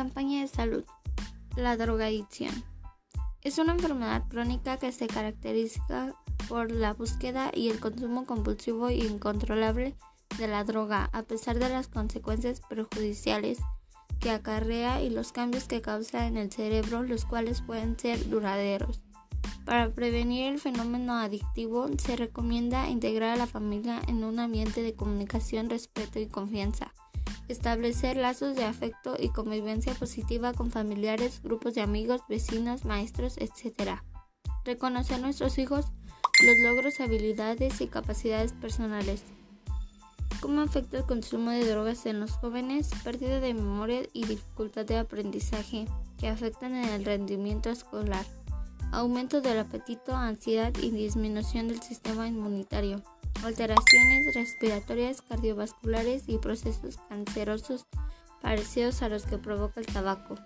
campaña de salud. La drogadicción. Es una enfermedad crónica que se caracteriza por la búsqueda y el consumo compulsivo e incontrolable de la droga, a pesar de las consecuencias perjudiciales que acarrea y los cambios que causa en el cerebro, los cuales pueden ser duraderos. Para prevenir el fenómeno adictivo, se recomienda integrar a la familia en un ambiente de comunicación, respeto y confianza. Establecer lazos de afecto y convivencia positiva con familiares, grupos de amigos, vecinos, maestros, etc. Reconocer a nuestros hijos los logros, habilidades y capacidades personales. ¿Cómo afecta el consumo de drogas en los jóvenes? Pérdida de memoria y dificultad de aprendizaje que afectan en el rendimiento escolar. Aumento del apetito, ansiedad y disminución del sistema inmunitario. Alteraciones respiratorias, cardiovasculares y procesos cancerosos parecidos a los que provoca el tabaco.